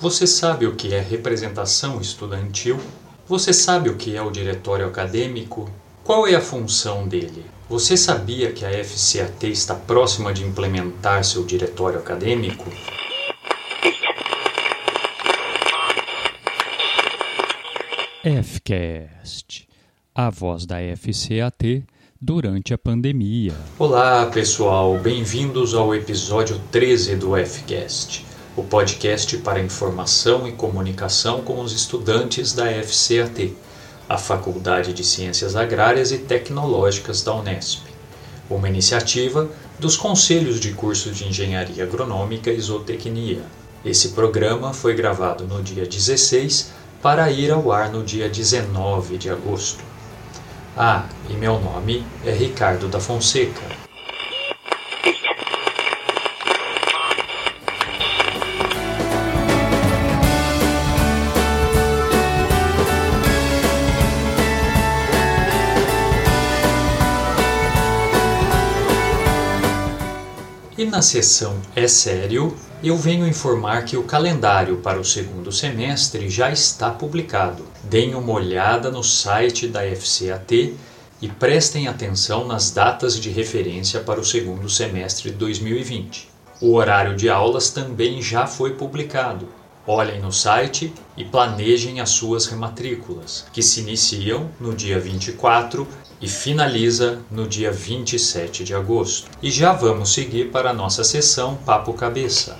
Você sabe o que é representação estudantil? Você sabe o que é o diretório acadêmico? Qual é a função dele? Você sabia que a FCAT está próxima de implementar seu diretório acadêmico? FCast, a voz da FCAT durante a pandemia. Olá, pessoal, bem-vindos ao episódio 13 do FCast o podcast para informação e comunicação com os estudantes da FCAT, a Faculdade de Ciências Agrárias e Tecnológicas da Unesp, uma iniciativa dos Conselhos de Cursos de Engenharia Agronômica e Zootecnia. Esse programa foi gravado no dia 16 para ir ao ar no dia 19 de agosto. Ah, e meu nome é Ricardo da Fonseca. E na sessão É Sério, eu venho informar que o calendário para o segundo semestre já está publicado. Deem uma olhada no site da FCAT e prestem atenção nas datas de referência para o segundo semestre de 2020. O horário de aulas também já foi publicado. Olhem no site e planejem as suas rematrículas, que se iniciam no dia 24 e finaliza no dia 27 de agosto. E já vamos seguir para a nossa sessão Papo Cabeça.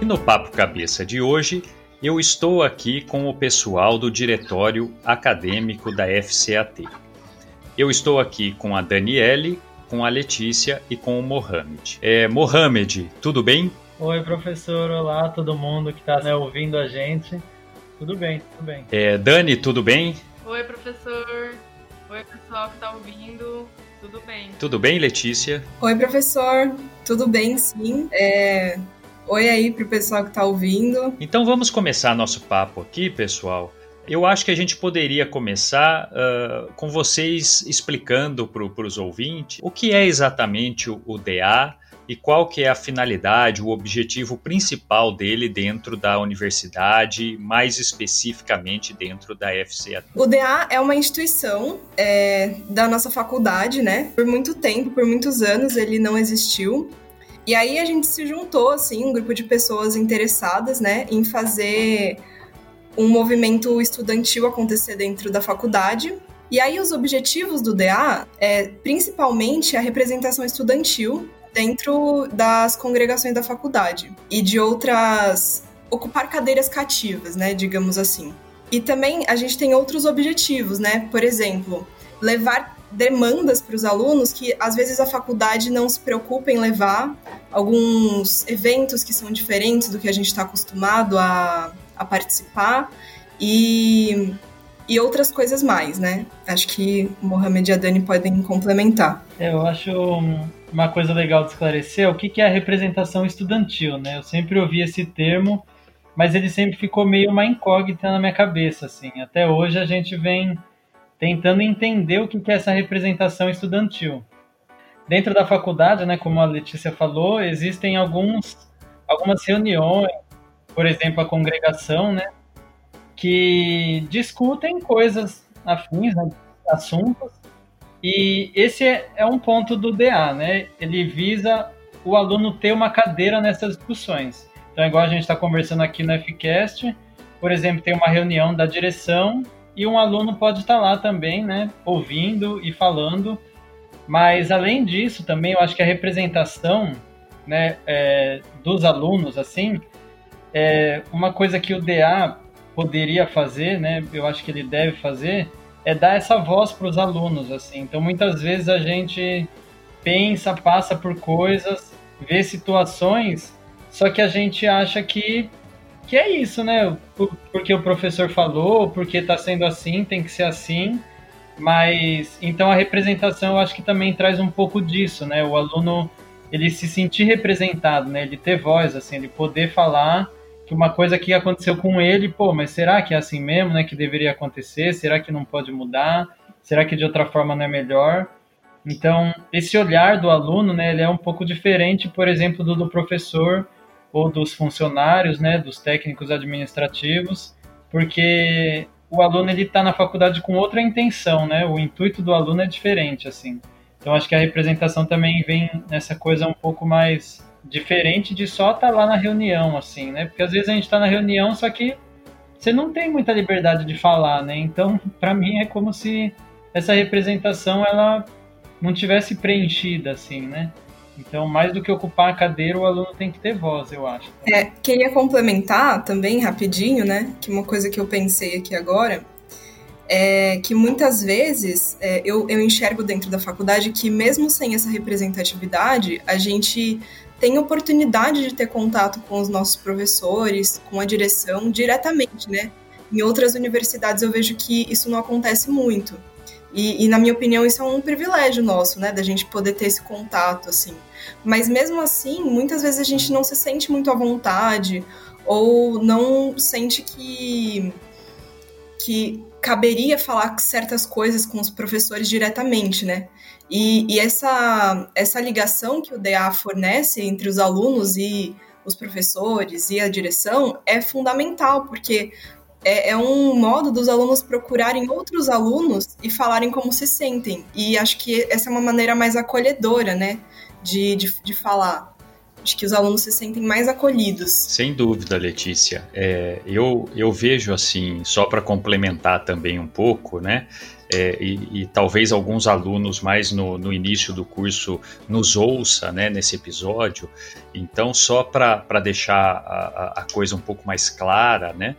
E no Papo Cabeça de hoje, eu estou aqui com o pessoal do Diretório Acadêmico da FCAT. Eu estou aqui com a Daniele, com a Letícia e com o Mohamed. É, Mohamed, tudo bem? Oi, professor. Olá, todo mundo que está né, ouvindo a gente. Tudo bem, tudo bem. É, Dani, tudo bem? Oi, professor. Oi, pessoal que está ouvindo. Tudo bem? Tudo bem, Letícia? Oi, professor. Tudo bem, sim. É... Oi aí pro pessoal que está ouvindo. Então vamos começar nosso papo aqui, pessoal. Eu acho que a gente poderia começar uh, com vocês explicando para os ouvintes o que é exatamente o, DA e qual que é a finalidade, o objetivo principal dele dentro da universidade, mais especificamente dentro da FCA. O DA é uma instituição é, da nossa faculdade, né? Por muito tempo, por muitos anos, ele não existiu. E aí a gente se juntou, assim, um grupo de pessoas interessadas, né, em fazer um movimento estudantil acontecer dentro da faculdade. E aí os objetivos do DA é principalmente a representação estudantil dentro das congregações da faculdade e de outras ocupar cadeiras cativas, né, digamos assim. E também a gente tem outros objetivos, né? Por exemplo, levar demandas para os alunos que às vezes a faculdade não se preocupa em levar alguns eventos que são diferentes do que a gente está acostumado a a participar e, e outras coisas mais, né? Acho que Mohamed e a Dani podem complementar. É, eu acho uma coisa legal de esclarecer o que é a representação estudantil, né? Eu sempre ouvi esse termo, mas ele sempre ficou meio uma incógnita na minha cabeça, assim. Até hoje a gente vem tentando entender o que é essa representação estudantil. Dentro da faculdade, né, como a Letícia falou, existem alguns, algumas reuniões, por exemplo, a congregação, né, que discutem coisas afins, né, assuntos, e esse é, é um ponto do DA, né? Ele visa o aluno ter uma cadeira nessas discussões. Então, igual a gente está conversando aqui no FCast, por exemplo, tem uma reunião da direção e um aluno pode estar lá também, né, ouvindo e falando. Mas além disso, também eu acho que a representação, né, é, dos alunos, assim, é, uma coisa que o DA poderia fazer, né? Eu acho que ele deve fazer é dar essa voz para os alunos, assim. Então, muitas vezes a gente pensa, passa por coisas, vê situações, só que a gente acha que que é isso, né? Porque o professor falou, porque está sendo assim, tem que ser assim. Mas então a representação eu acho que também traz um pouco disso, né? O aluno ele se sentir representado, né? Ele ter voz, assim, ele poder falar que uma coisa que aconteceu com ele, pô, mas será que é assim mesmo, né, que deveria acontecer? Será que não pode mudar? Será que de outra forma não é melhor? Então, esse olhar do aluno, né, ele é um pouco diferente, por exemplo, do do professor ou dos funcionários, né, dos técnicos administrativos, porque o aluno ele está na faculdade com outra intenção, né? O intuito do aluno é diferente, assim. Então, acho que a representação também vem nessa coisa um pouco mais diferente de só estar tá lá na reunião, assim, né? Porque às vezes a gente está na reunião, só que você não tem muita liberdade de falar, né? Então, para mim é como se essa representação ela não tivesse preenchida, assim, né? Então, mais do que ocupar a cadeira, o aluno tem que ter voz, eu acho. É, queria complementar também, rapidinho, né? Que uma coisa que eu pensei aqui agora é que muitas vezes é, eu, eu enxergo dentro da faculdade que, mesmo sem essa representatividade, a gente tem oportunidade de ter contato com os nossos professores, com a direção diretamente, né? Em outras universidades eu vejo que isso não acontece muito. E, e, na minha opinião, isso é um privilégio nosso, né? Da gente poder ter esse contato, assim. Mas mesmo assim, muitas vezes a gente não se sente muito à vontade ou não sente que, que caberia falar certas coisas com os professores diretamente, né? E, e essa, essa ligação que o DA fornece entre os alunos e os professores e a direção é fundamental, porque é, é, um modo dos alunos procurarem outros alunos e falarem como se sentem. E acho que essa é uma maneira mais acolhedora, né, de, de, de falar. Acho que os alunos se sentem mais acolhidos. Sem dúvida, Letícia. É, eu, eu vejo assim, só para complementar também um pouco, né? É, e, e, talvez alguns alunos mais no, no, início do curso nos ouça né, nesse episódio. Então, só para deixar a, a, coisa um pouco mais clara, né?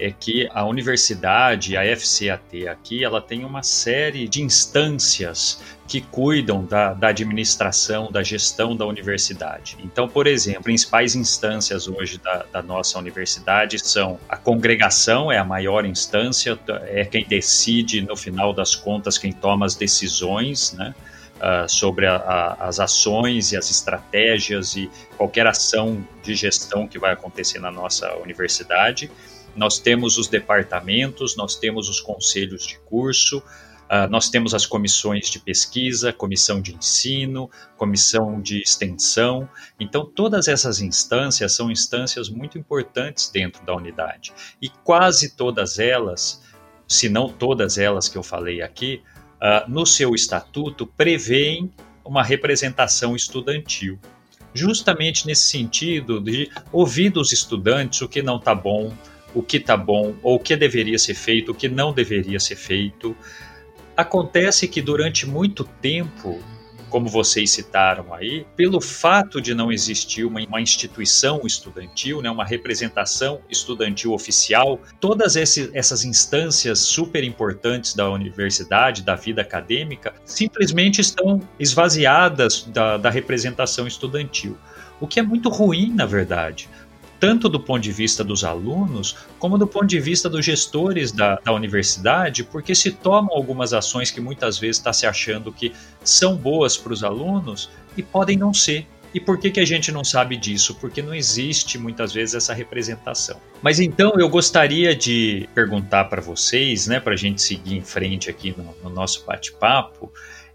É que a universidade, a FCAT aqui, ela tem uma série de instâncias que cuidam da, da, administração, da gestão da universidade. Então, por exemplo, principais instâncias hoje da, da, nossa universidade são a congregação, é a maior instância, é quem decide, no final das contas, quem toma as decisões, né? Uh, sobre a, a, as ações e as estratégias e qualquer ação de gestão que vai acontecer na nossa universidade. Nós temos os departamentos, nós temos os conselhos de curso, uh, nós temos as comissões de pesquisa, comissão de ensino, comissão de extensão. Então, todas essas instâncias são instâncias muito importantes dentro da unidade. E quase todas elas, se não todas elas que eu falei aqui, uh, no seu estatuto prevêem uma representação estudantil justamente nesse sentido de ouvir dos estudantes o que não está bom, o que está bom, ou o que deveria ser feito, o que não deveria ser feito. Acontece que durante muito tempo, como vocês citaram aí, pelo fato de não existir uma, uma instituição estudantil, né, uma representação estudantil oficial, todas esse, essas instâncias super importantes da universidade, da vida acadêmica, simplesmente estão esvaziadas da, da representação estudantil. O que é muito ruim, na verdade, tanto do ponto de vista dos alunos, como do ponto de vista dos gestores da, da universidade, porque se tomam algumas ações que muitas vezes está se achando que são boas para os alunos e podem não ser. E por que, que a gente não sabe disso? Porque não existe muitas vezes essa representação. Mas então eu gostaria de perguntar para vocês, né, para a gente seguir em frente aqui no, no nosso bate-papo.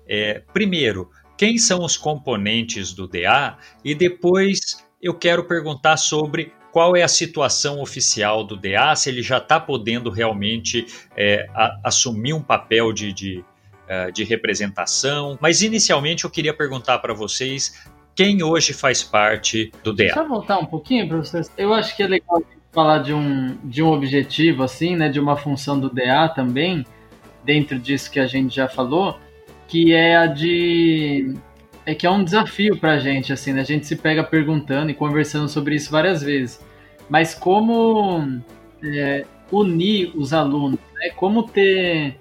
É, primeiro, quem são os componentes do DA e depois eu quero perguntar sobre qual é a situação oficial do DA, se ele já está podendo realmente é, a, assumir um papel de, de, uh, de representação. Mas inicialmente eu queria perguntar para vocês quem hoje faz parte do DA. Deixa eu voltar um pouquinho vocês. Eu acho que é legal falar de um, de um objetivo, assim, né, de uma função do DA também, dentro disso que a gente já falou, que é a de é que é um desafio pra gente, assim, né? A gente se pega perguntando e conversando sobre isso várias vezes. Mas como é, unir os alunos, né? Como ter...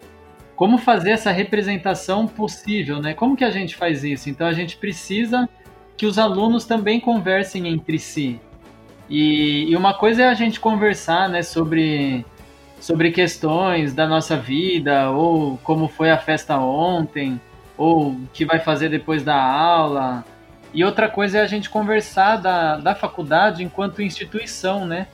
Como fazer essa representação possível, né? Como que a gente faz isso? Então a gente precisa que os alunos também conversem entre si. E, e uma coisa é a gente conversar, né, sobre sobre questões da nossa vida ou como foi a festa ontem, ou o que vai fazer depois da aula. E outra coisa é a gente conversar da, da faculdade enquanto instituição, né?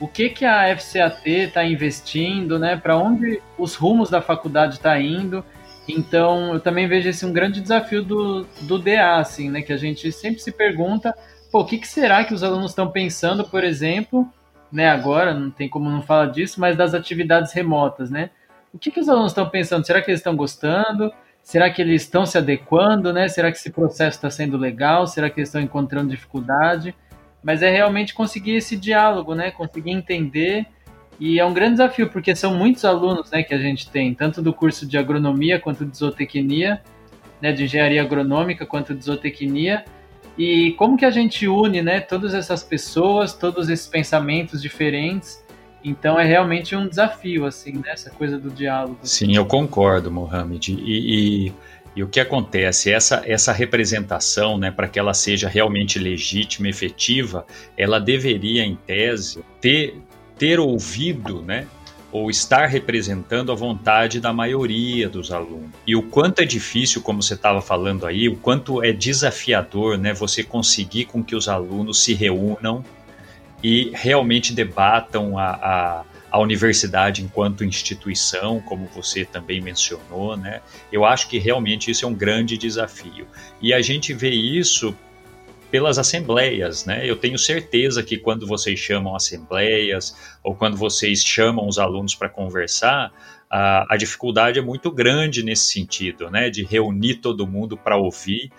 o que, que a FCAT está investindo, né? Para onde os rumos da faculdade estão tá indo. Então, eu também vejo esse um grande desafio do, do DA, assim, né? Que a gente sempre se pergunta, pô, o que, que será que os alunos estão pensando, por exemplo, né? Agora, não tem como não falar disso, mas das atividades remotas, né? O que, que os alunos estão pensando? Será que eles estão gostando? Será que eles estão se adequando, né? Será que esse processo está sendo legal? Será que eles estão encontrando dificuldade? Mas é realmente conseguir esse diálogo, né? Conseguir entender. E é um grande desafio, porque são muitos alunos né, que a gente tem, tanto do curso de agronomia quanto de zootecnia, né, de engenharia agronômica quanto de zootecnia. E como que a gente une né, todas essas pessoas, todos esses pensamentos diferentes então é realmente um desafio, assim, né? essa coisa do diálogo. Sim, eu concordo, Mohamed. E, e, e o que acontece? Essa, essa representação, né, para que ela seja realmente legítima, efetiva, ela deveria, em tese, ter, ter ouvido, né? ou estar representando a vontade da maioria dos alunos. E o quanto é difícil, como você estava falando aí, o quanto é desafiador, né, você conseguir com que os alunos se reúnam e realmente debatam a, a, a, universidade enquanto instituição, como você também mencionou, né? Eu acho que realmente isso é um grande desafio. E a gente vê isso pelas assembleias, né? Eu tenho certeza que quando vocês chamam assembleias ou quando vocês chamam os alunos para conversar, a, a dificuldade é muito grande nesse sentido, né? De reunir todo mundo para ouvir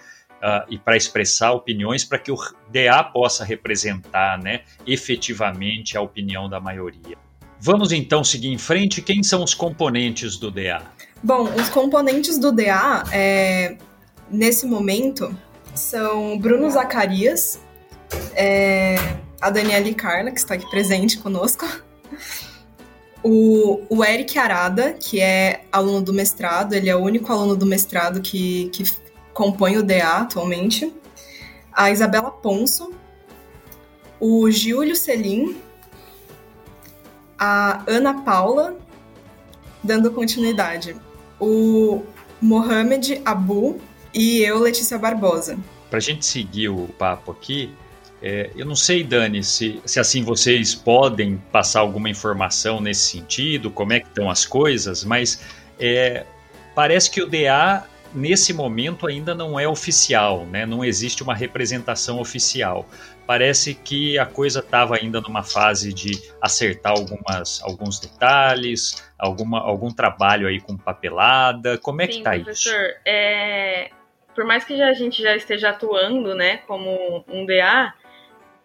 uh, e para expressar opiniões para que o DA possa representar né, efetivamente a opinião da maioria. Vamos então seguir em frente. Quem são os componentes do DA? Bom, os componentes do DA, é, nesse momento, são Bruno Zacarias, é, a Daniela Carla, que está aqui presente conosco, o, o Eric Arada, que é aluno do mestrado, ele é o único aluno do mestrado que, que compõe o DA atualmente, a Isabela Ponso, o Giulio Selim, a Ana Paula, dando continuidade, o Mohamed Abu e eu, Letícia Barbosa. Para a gente seguir o papo aqui, é, eu não sei, Dani, se, se assim vocês podem passar alguma informação nesse sentido, como é que estão as coisas, mas é, parece que o DA nesse momento ainda não é oficial, né? não existe uma representação oficial. Parece que a coisa estava ainda numa fase de acertar algumas, alguns detalhes, alguma, algum trabalho aí com papelada. Como é Sim, que está isso? É, por mais que já, a gente já esteja atuando né, como um DA,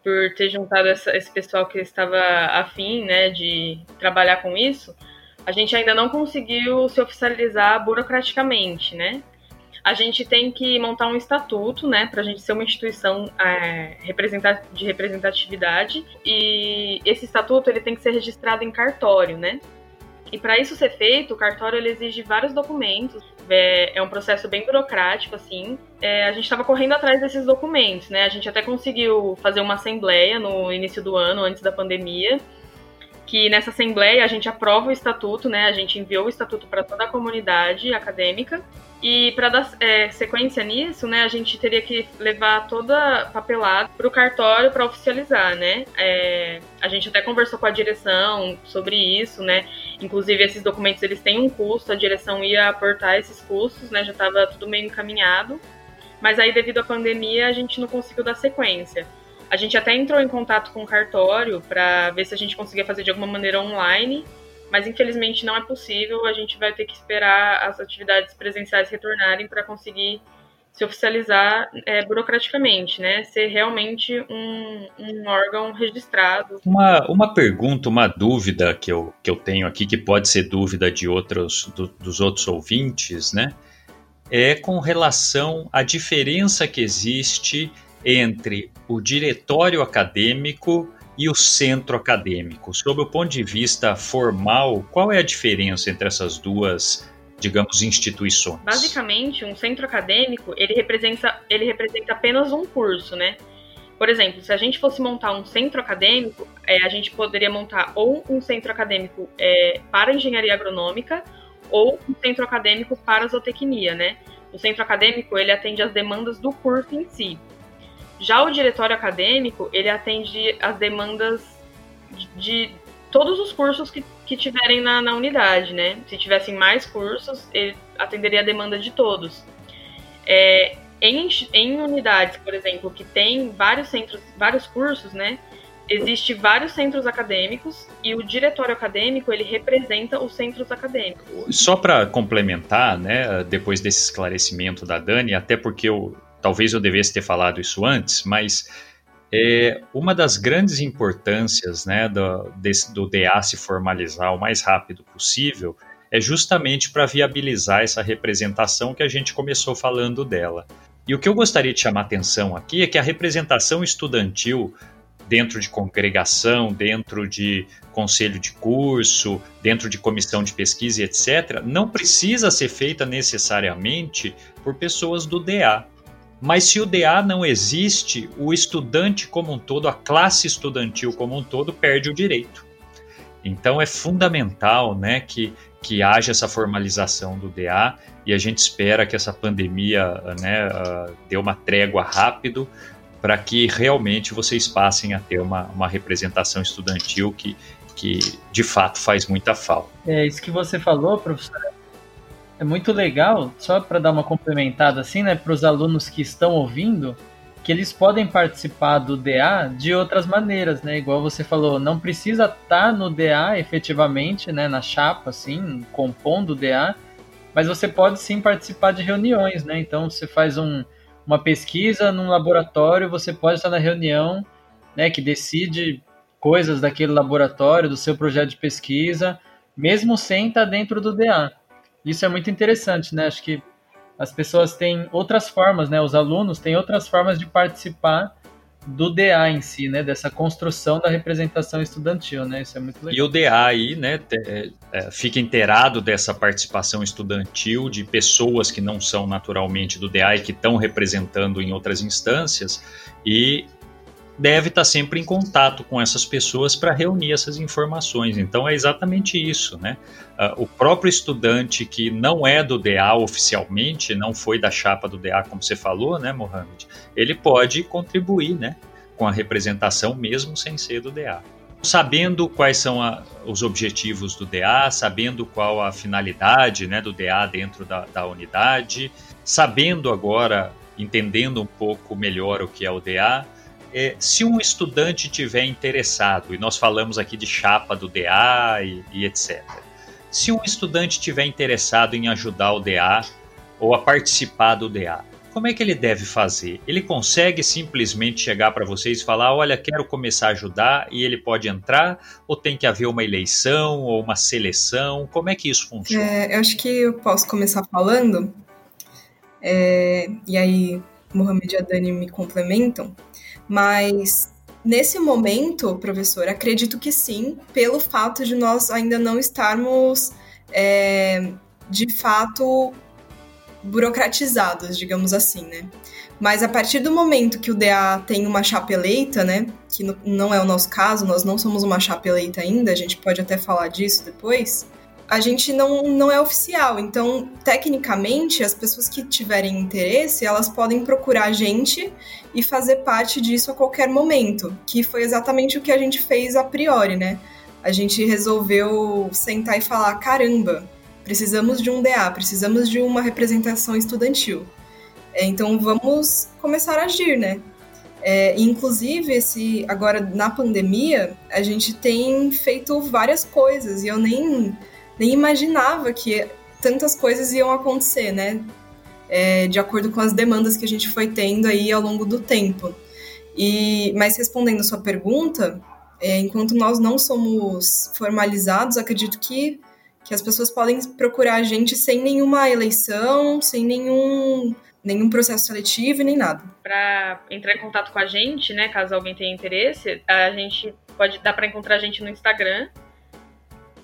por ter juntado essa, esse pessoal que estava afim né, de trabalhar com isso, a gente ainda não conseguiu se oficializar burocraticamente, né? A gente tem que montar um estatuto, né, para a gente ser uma instituição é, de representatividade e esse estatuto ele tem que ser registrado em cartório, né? E para isso ser feito, o cartório ele exige vários documentos. É, é um processo bem burocrático, assim. É, a gente estava correndo atrás desses documentos, né? A gente até conseguiu fazer uma assembleia no início do ano, antes da pandemia que nessa assembleia a gente aprova o estatuto, né? A gente enviou o estatuto para toda a comunidade acadêmica e para dar é, sequência nisso, né, a gente teria que levar toda papelada para o cartório para oficializar, né? É, a gente até conversou com a direção sobre isso, né? Inclusive esses documentos eles têm um custo, a direção ia aportar esses custos, né? Já estava tudo meio encaminhado, mas aí devido à pandemia a gente não conseguiu dar sequência. A gente até entrou em contato com o cartório para ver se a gente conseguia fazer de alguma maneira online, mas infelizmente não é possível. A gente vai ter que esperar as atividades presenciais retornarem para conseguir se oficializar é, burocraticamente, né? Ser realmente um, um, órgão registrado. Uma, uma pergunta, uma dúvida que eu, que eu tenho aqui, que pode ser dúvida de outros, do, dos outros ouvintes, né? É com relação à diferença que existe entre o diretório acadêmico e o centro acadêmico. Sob o ponto de vista formal, qual é a diferença entre essas duas, digamos, instituições? Basicamente, um centro acadêmico, ele representa, ele representa apenas um curso, né? Por exemplo, se a gente fosse montar um centro acadêmico, é, a gente poderia montar ou um centro acadêmico é, para engenharia agronômica ou um centro acadêmico para zootecnia, né? O centro acadêmico, ele atende às demandas do curso em si. Já o diretório acadêmico, ele atende às demandas de todos os cursos que, que tiverem na, na unidade, né? Se tivessem mais cursos, ele atenderia a demanda de todos. É, em, em unidades, por exemplo, que tem vários centros, vários cursos, né? Existe vários centros acadêmicos e o diretório acadêmico ele representa os centros acadêmicos. Só para complementar, né, depois desse esclarecimento da Dani, até porque eu talvez eu devesse ter falado isso antes, mas é, uma das grandes importâncias né, do, desse, do DA se formalizar o mais rápido possível é justamente para viabilizar essa representação que a gente começou falando dela. E o que eu gostaria de chamar atenção aqui é que a representação estudantil dentro de congregação, dentro de conselho de curso, dentro de comissão de pesquisa, etc., não precisa ser feita necessariamente por pessoas do DA. Mas se o DA não existe, o estudante como um todo, a classe estudantil como um todo, perde o direito. Então é fundamental né, que, que haja essa formalização do DA e a gente espera que essa pandemia né, uh, dê uma trégua rápido para que realmente vocês passem a ter uma, uma representação estudantil que, que de fato faz muita falta. É isso que você falou, professor, muito legal, só para dar uma complementada assim, né, para os alunos que estão ouvindo, que eles podem participar do DA de outras maneiras, né? Igual você falou, não precisa estar tá no DA efetivamente, né, na chapa, assim, compondo o DA, mas você pode sim participar de reuniões, né? Então você faz um, uma pesquisa num laboratório, você pode estar na reunião, né, que decide coisas daquele laboratório, do seu projeto de pesquisa, mesmo sem estar dentro do DA. Isso é muito interessante, né? Acho que as pessoas têm outras formas, né? Os alunos têm outras formas de participar do DA em si, né? Dessa construção da representação estudantil, né? Isso é muito legal. E o DA aí, né? É, é, fica inteirado dessa participação estudantil de pessoas que não são naturalmente do DA e que estão representando em outras instâncias e deve estar sempre em contato com essas pessoas para reunir essas informações. Então é exatamente isso, né? Uh, o próprio estudante que não é do DA oficialmente, não foi da chapa do DA, como você falou, né, Mohamed? Ele pode contribuir, né, com a representação mesmo sem ser do DA. Sabendo quais são a, os objetivos do DA, sabendo qual a finalidade né, do DA dentro da, da unidade, sabendo agora, entendendo um pouco melhor o que é o DA, é, se um estudante tiver interessado, e nós falamos aqui de chapa do DA e, e etc. Se um estudante tiver interessado em ajudar o DA ou a participar do DA, como é que ele deve fazer? Ele consegue simplesmente chegar para vocês e falar: olha, quero começar a ajudar e ele pode entrar? Ou tem que haver uma eleição ou uma seleção? Como é que isso funciona? É, eu acho que eu posso começar falando, é, e aí Mohamed e a Dani me complementam. Mas nesse momento, professor, acredito que sim, pelo fato de nós ainda não estarmos é, de fato burocratizados, digamos assim, né? Mas a partir do momento que o DA tem uma chapa eleita, né? Que não é o nosso caso, nós não somos uma chapa eleita ainda, a gente pode até falar disso depois a gente não, não é oficial. Então, tecnicamente, as pessoas que tiverem interesse, elas podem procurar a gente e fazer parte disso a qualquer momento, que foi exatamente o que a gente fez a priori, né? A gente resolveu sentar e falar: caramba, precisamos de um DA, precisamos de uma representação estudantil. É, então, vamos começar a agir, né? É, inclusive, esse, agora na pandemia, a gente tem feito várias coisas e eu nem nem imaginava que tantas coisas iam acontecer, né? É, de acordo com as demandas que a gente foi tendo aí ao longo do tempo. E, mas respondendo sua pergunta, é, enquanto nós não somos formalizados, acredito que, que as pessoas podem procurar a gente sem nenhuma eleição, sem nenhum, nenhum processo seletivo e nem nada. Para entrar em contato com a gente, né, caso alguém tenha interesse, a gente pode dar para encontrar a gente no Instagram,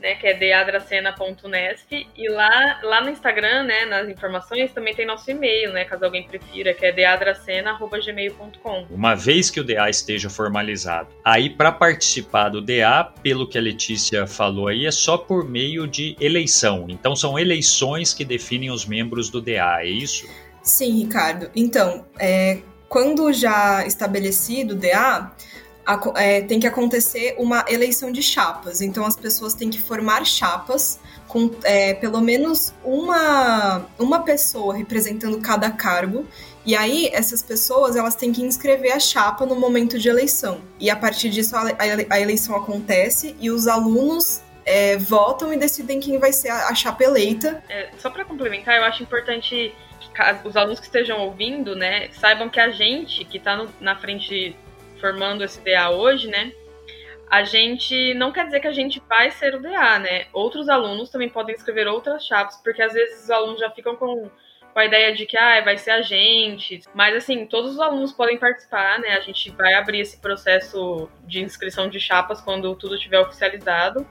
né, que é deadracena.nesp, e lá, lá no Instagram, né, nas informações, também tem nosso e-mail, né, caso alguém prefira, que é deadracena.gmail.com. Uma vez que o DA esteja formalizado, aí para participar do DA, pelo que a Letícia falou aí, é só por meio de eleição. Então são eleições que definem os membros do DA, é isso? Sim, Ricardo. Então, é, quando já estabelecido o DA, é, tem que acontecer uma eleição de chapas. Então as pessoas têm que formar chapas com é, pelo menos uma, uma pessoa representando cada cargo. E aí, essas pessoas elas têm que inscrever a chapa no momento de eleição. E a partir disso, a, a eleição acontece e os alunos é, votam e decidem quem vai ser a, a chapa eleita. É, só para complementar, eu acho importante que os alunos que estejam ouvindo, né, saibam que a gente que está na frente formando esse DA hoje, né, a gente não quer dizer que a gente vai ser o DA, né? Outros alunos também podem escrever outras chapas, porque às vezes os alunos já ficam com, com a ideia de que ah, vai ser a gente. Mas assim, todos os alunos podem participar, né? A gente vai abrir esse processo de inscrição de chapas quando tudo estiver oficializado.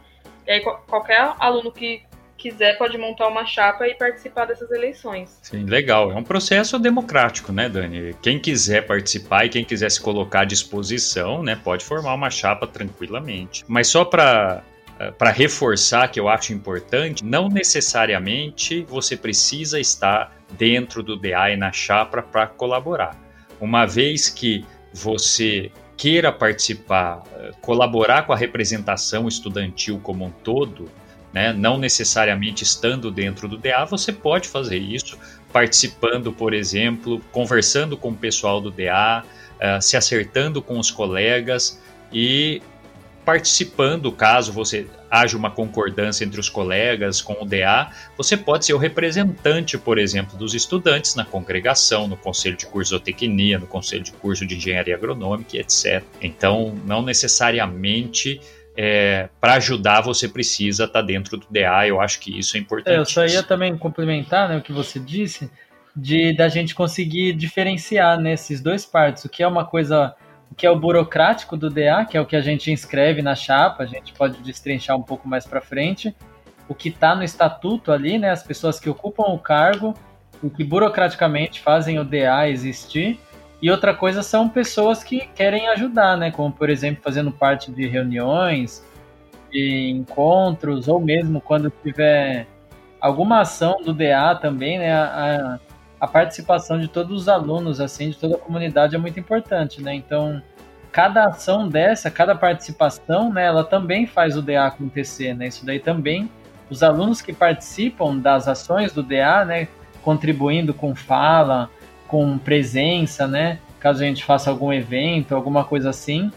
E aí qualquer aluno que quiser pode montar uma chapa e participar dessas eleições. Sim, legal. É um processo democrático, né, Dani? Quem quiser participar e quem quiser se colocar à disposição, né, pode formar uma chapa tranquilamente. Mas só para eh, para reforçar que eu acho importante, não necessariamente você precisa estar dentro do DA e na chapa para colaborar. Uma vez que você queira participar, eh, colaborar com a representação estudantil como um todo, né? não necessariamente estando dentro do DA, você pode fazer isso participando, por exemplo, conversando com o pessoal do DA, uh, eh, se acertando com os colegas e participando, caso você haja uma concordância entre os colegas com o DA, você pode ser o representante, por exemplo, dos estudantes na congregação, no conselho de curso de zootecnia, no conselho de curso de engenharia agronômica, etc. Então, não necessariamente é, para ajudar você precisa estar tá dentro do DA. Eu acho que isso é importante. É, eu só ia também complementar né, o que você disse, de da gente conseguir diferenciar nesses dois partes, o que é uma coisa, o que é o burocrático do DA, que é o que a gente inscreve na chapa, a gente pode destrinchar um pouco mais para frente, o que está no estatuto ali, né, as pessoas que ocupam o cargo, o que burocraticamente fazem o DA existir, e outra coisa são pessoas que querem ajudar, né? Como, por exemplo, fazendo parte de reuniões, de encontros, ou mesmo quando tiver alguma ação do DA também, né? A, a participação de todos os alunos, assim, de toda a comunidade é muito importante, né? Então, cada ação dessa, cada participação, né? Ela também faz o DA acontecer, né? Isso daí também, os alunos que participam das ações do DA, né? Contribuindo com fala, com presença, né? Caso a gente faça algum evento, alguma coisa assim.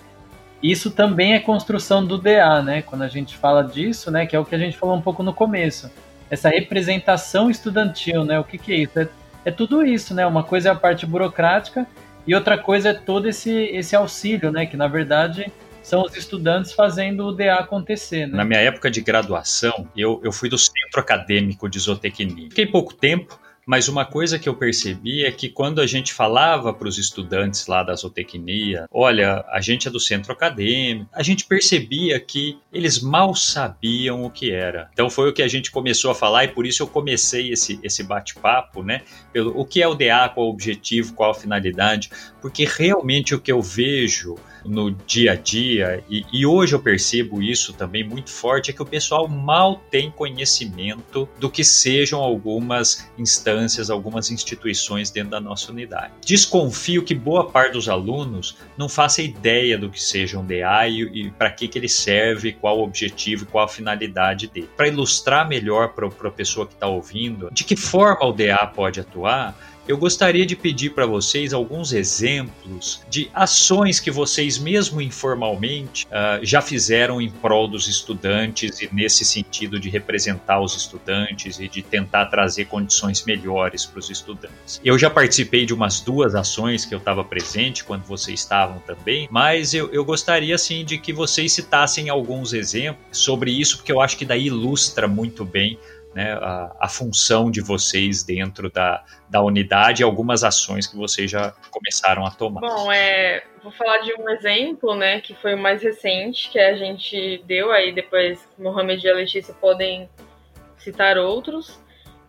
Isso também é construção do DA, né? Quando a gente fala disso, né? Que é o que a gente falou um pouco no começo. Essa representação estudantil, né? O que, que é isso? É, é tudo isso, né? Uma coisa é a parte burocrática e outra coisa é todo esse, esse auxílio, né? Que na verdade são os estudantes fazendo o DA acontecer. Né? Na minha época de graduação, eu, eu fui do centro acadêmico de zootecnia. Fiquei pouco tempo, mas uma coisa que eu percebi é que quando a gente falava para os estudantes lá da zootecnia, olha, a gente é do centro acadêmico, a gente percebia que eles mal sabiam o que era. Então foi o que a gente começou a falar e por isso eu comecei esse, esse bate-papo, né? Pelo o que é o DA, qual o objetivo, qual a finalidade, porque realmente o que eu vejo no dia a dia, e, e, hoje eu percebo isso também muito forte, é que o pessoal mal tem conhecimento do que sejam algumas instâncias, algumas instituições dentro da nossa unidade. Desconfio que boa parte dos alunos não faça ideia do que seja um DA e, e para que, que ele serve, qual o objetivo, qual a finalidade dele. Para ilustrar melhor para a pessoa que está ouvindo, de que forma o DA pode atuar, eu gostaria de pedir para vocês alguns exemplos de ações que vocês, mesmo informalmente, uh, já fizeram em prol dos estudantes e nesse sentido de representar os estudantes e de tentar trazer condições melhores para os estudantes. Eu já participei de umas duas ações que eu estava presente quando vocês estavam também, mas eu, eu gostaria assim de que vocês citassem alguns exemplos sobre isso, porque eu acho que daí ilustra muito bem né, a, a, função de vocês dentro da, da unidade e algumas ações que vocês já começaram a tomar. Bom, é, vou falar de um exemplo, né, que foi o mais recente que a gente deu, aí depois Mohamed e a Letícia podem citar outros,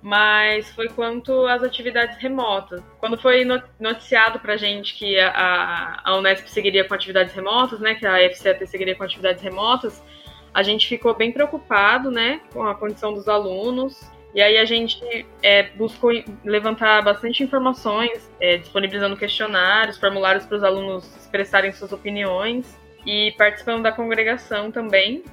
mas foi quanto às atividades remotas. Quando foi noticiado para a gente que a, a Unesp seguiria com atividades remotas, né, que a FCAT seguiria com atividades remotas, a gente ficou bem preocupado, né, com a condição dos alunos. E aí a gente é, buscou levantar bastante informações, é, disponibilizando questionários, formulários para os alunos expressarem suas opiniões. e participando da congregação também.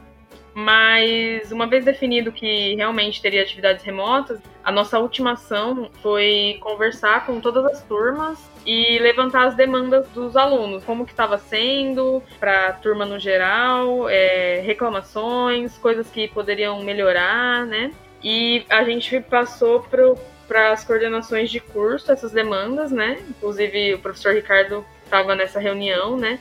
Mas uma vez definido que realmente teria atividades remotas, a nossa última ação foi conversar com todas as turmas e levantar as demandas dos alunos, como que estava sendo para a turma no geral, é, reclamações, coisas que poderiam melhorar, né? E a gente passou para as coordenações de curso essas demandas, né? Inclusive o professor Ricardo estava nessa reunião, né?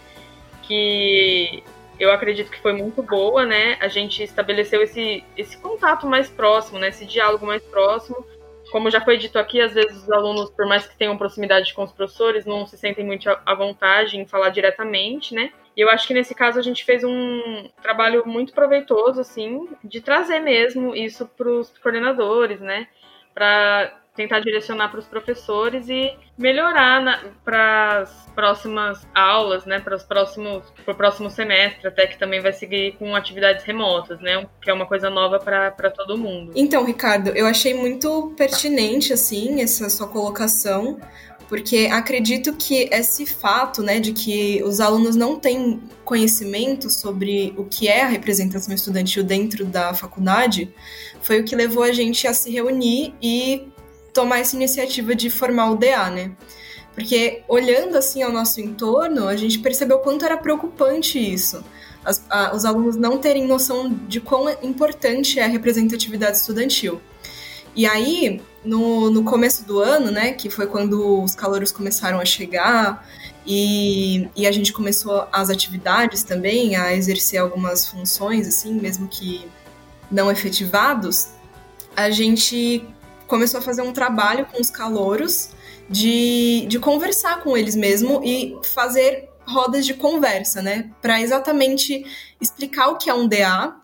Que eu acredito que foi muito boa, né? A gente estabeleceu esse, esse contato mais próximo, né? Esse diálogo mais próximo. Como já foi dito aqui, às vezes os alunos, por mais que tenham proximidade com os professores, não se sentem muito à vontade em falar diretamente, né? E eu acho que nesse caso a gente fez um trabalho muito proveitoso, assim, de trazer mesmo isso para os coordenadores, né? Para tentar direcionar para os professores e melhorar para as próximas aulas, né, para os próximos para o próximo semestre, até que também vai seguir com atividades remotas, né, que é uma coisa nova para todo mundo. Então, Ricardo, eu achei muito pertinente assim essa sua colocação, porque acredito que esse fato, né, de que os alunos não têm conhecimento sobre o que é a representação estudantil dentro da faculdade, foi o que levou a gente a se reunir e tomar essa iniciativa de formar o DA, né? Porque olhando assim ao nosso entorno, a gente percebeu quanto era preocupante isso. As, a, os alunos não terem noção de quão importante é a representatividade estudantil. E aí, no, no começo do ano, né, que foi quando os calouros começaram a chegar e, e a gente começou as atividades também, a exercer algumas funções, assim, mesmo que não efetivados, a gente começou a fazer um trabalho com os calouros de, de conversar com eles mesmo e fazer rodas de conversa, né? Para exatamente explicar o que é um DA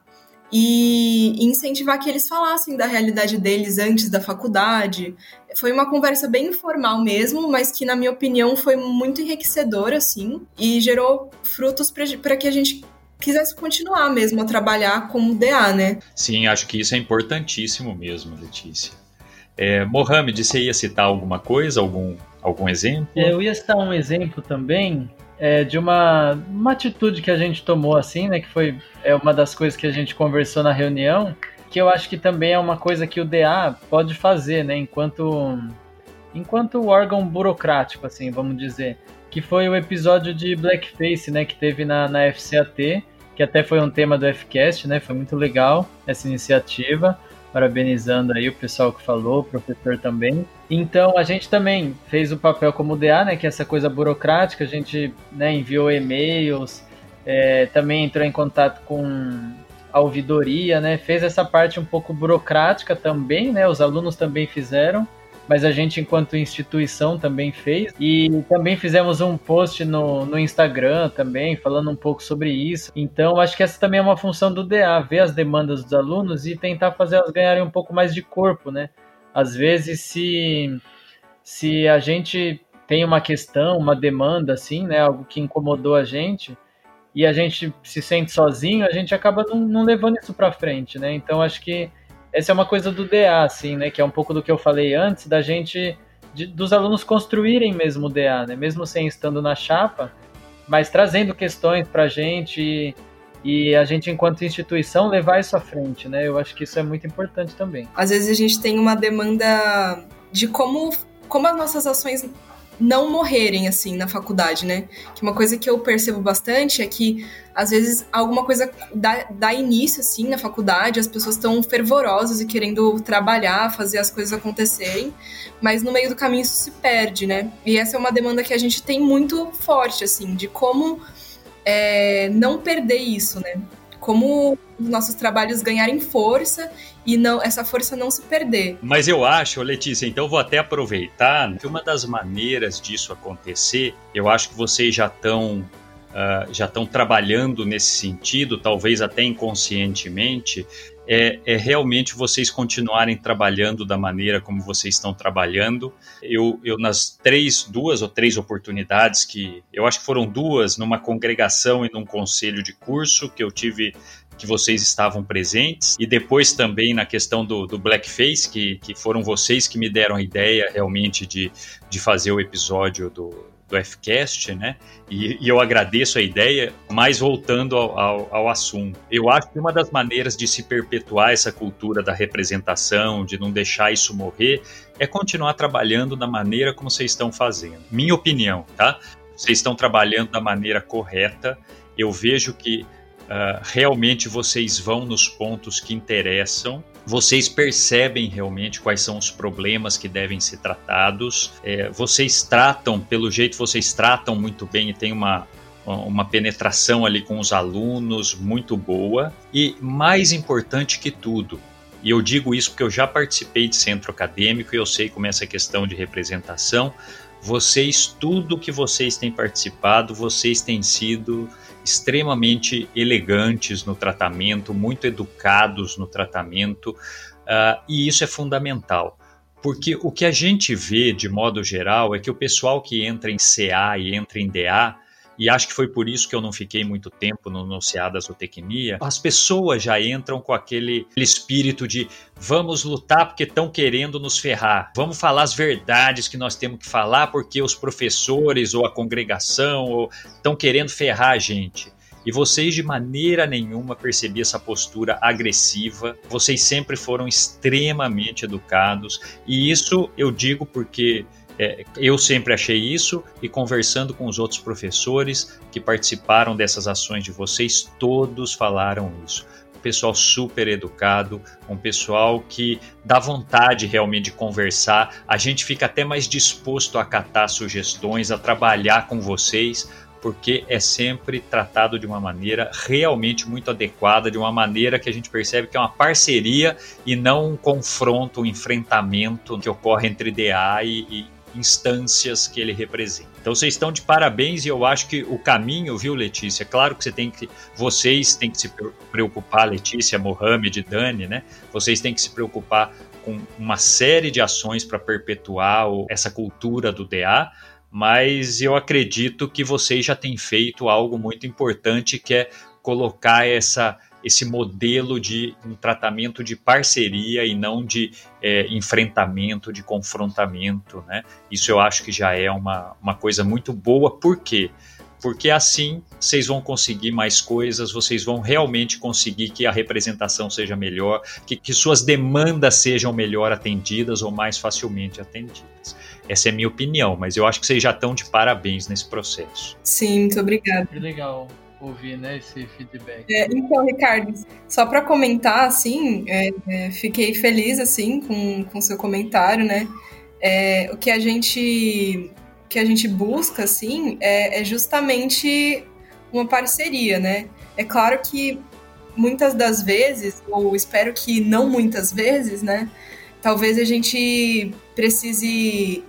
e incentivar que eles falassem da realidade deles antes da faculdade. Foi uma conversa bem informal mesmo, mas que, na minha opinião, foi muito enriquecedora, assim, e gerou frutos para que a gente quisesse continuar mesmo a trabalhar como DA, né? Sim, acho que isso é importantíssimo mesmo, Letícia. É, Mohamed, você ia citar alguma coisa, algum, algum exemplo? Eu ia citar um exemplo também é, de uma, uma atitude que a gente tomou assim, né? Que foi é uma das coisas que a gente conversou na reunião, que eu acho que também é uma coisa que o DA pode fazer, né? Enquanto, enquanto órgão burocrático, assim, vamos dizer. Que foi o episódio de Blackface, né? Que teve na, na FCAT, que até foi um tema do FCast, né? Foi muito legal essa iniciativa parabenizando aí o pessoal que falou, o professor também. Então a gente também fez o papel como DA, né, que é essa coisa burocrática, a gente né, enviou e-mails, é, também entrou em contato com a ouvidoria, né, fez essa parte um pouco burocrática também, né, os alunos também fizeram mas a gente, enquanto instituição, também fez. E também fizemos um post no, no Instagram também, falando um pouco sobre isso. Então, acho que essa também é uma função do DA, ver as demandas dos alunos e tentar fazer elas ganharem um pouco mais de corpo, né? Às vezes, se, se a gente tem uma questão, uma demanda, assim, né? Algo que incomodou a gente e a gente se sente sozinho, a gente acaba não, não levando isso para frente, né? Então, acho que essa é uma coisa do DA, assim, né? Que é um pouco do que eu falei antes, da gente, de, dos alunos construírem mesmo o DA, né? Mesmo sem estando na chapa, mas trazendo questões para a gente e, e a gente, enquanto instituição, levar isso à frente, né? Eu acho que isso é muito importante também. Às vezes a gente tem uma demanda de como, como as nossas ações não morrerem assim na faculdade, né? Que uma coisa que eu percebo bastante é que às vezes alguma coisa dá, dá início assim na faculdade, as pessoas estão fervorosas e querendo trabalhar, fazer as coisas acontecerem, mas no meio do caminho isso se perde, né? E essa é uma demanda que a gente tem muito forte assim, de como é, não perder isso, né? Como os nossos trabalhos ganharem força e não essa força não se perder. Mas eu acho, Letícia, então vou até aproveitar que uma das maneiras disso acontecer, eu acho que vocês já estão uh, já estão trabalhando nesse sentido, talvez até inconscientemente, é, é, realmente vocês continuarem trabalhando da maneira como vocês estão trabalhando. Eu, eu, nas três, duas ou três oportunidades que eu acho que foram duas numa congregação e num conselho de curso que eu tive que vocês estavam presentes, e depois também na questão do, do blackface, que, que foram vocês que me deram a ideia realmente de, de fazer o episódio do, do FCast, né? E, e, eu agradeço a ideia, mas voltando ao, ao, ao, assunto. Eu acho que uma das maneiras de se perpetuar essa cultura da representação, de não deixar isso morrer, é continuar trabalhando da maneira como vocês estão fazendo. Minha opinião, tá? Vocês estão trabalhando da maneira correta. Eu vejo que uh, realmente vocês vão nos pontos que interessam vocês percebem realmente quais são os problemas que devem ser tratados, é, vocês tratam, pelo jeito vocês tratam muito bem e tem uma, uma penetração ali com os alunos muito boa, e mais importante que tudo, e eu digo isso porque eu já participei de centro acadêmico e eu sei como é essa questão de representação. Vocês, tudo que vocês têm participado, vocês têm sido extremamente elegantes no tratamento, muito educados no tratamento, uh, e isso é fundamental. Porque o que a gente vê, de modo geral, é que o pessoal que entra em CA e entra em DA, e acho que foi por isso que eu não fiquei muito tempo no, CA da zootecnia, as pessoas já entram com aquele, espírito de vamos lutar porque estão querendo nos ferrar, vamos falar as verdades que nós temos que falar porque os professores ou a congregação estão querendo ferrar a gente. E vocês de maneira nenhuma percebi essa postura agressiva. Vocês sempre foram extremamente educados. E isso eu digo porque é, eu sempre achei isso e conversando com os outros professores que participaram dessas ações de vocês, todos falaram isso. Um pessoal super educado, um pessoal que dá vontade realmente de conversar. A gente fica até mais disposto a acatar sugestões, a trabalhar com vocês, porque é sempre tratado de uma maneira realmente muito adequada, de uma maneira que a gente percebe que é uma parceria e não um confronto, um enfrentamento que ocorre entre DA e, e instâncias que ele representa. Então vocês estão de parabéns e eu acho que o caminho, viu, Letícia? Claro que você tem que, vocês têm que se preocupar, Letícia, Mohamed, Dani, né? Vocês têm que se preocupar com uma série de ações para perpetuar essa cultura do DA, mas eu acredito que vocês já têm feito algo muito importante que é colocar essa esse modelo de um tratamento de parceria e não de é, enfrentamento, de confrontamento, né? Isso eu acho que já é uma, uma coisa muito boa, por quê? Porque assim vocês vão conseguir mais coisas, vocês vão realmente conseguir que a representação seja melhor, que, que suas demandas sejam melhor atendidas ou mais facilmente atendidas. Essa é a minha opinião, mas eu acho que vocês já estão de parabéns nesse processo. Sim, muito obrigada. Que legal ouvir né, esse feedback. É, então, Ricardo, só para comentar, assim, é, é, fiquei feliz assim com o seu comentário, né? É, o que a gente que a gente busca, assim, é, é justamente uma parceria, né? É claro que muitas das vezes, ou espero que não muitas vezes, né? Talvez a gente precise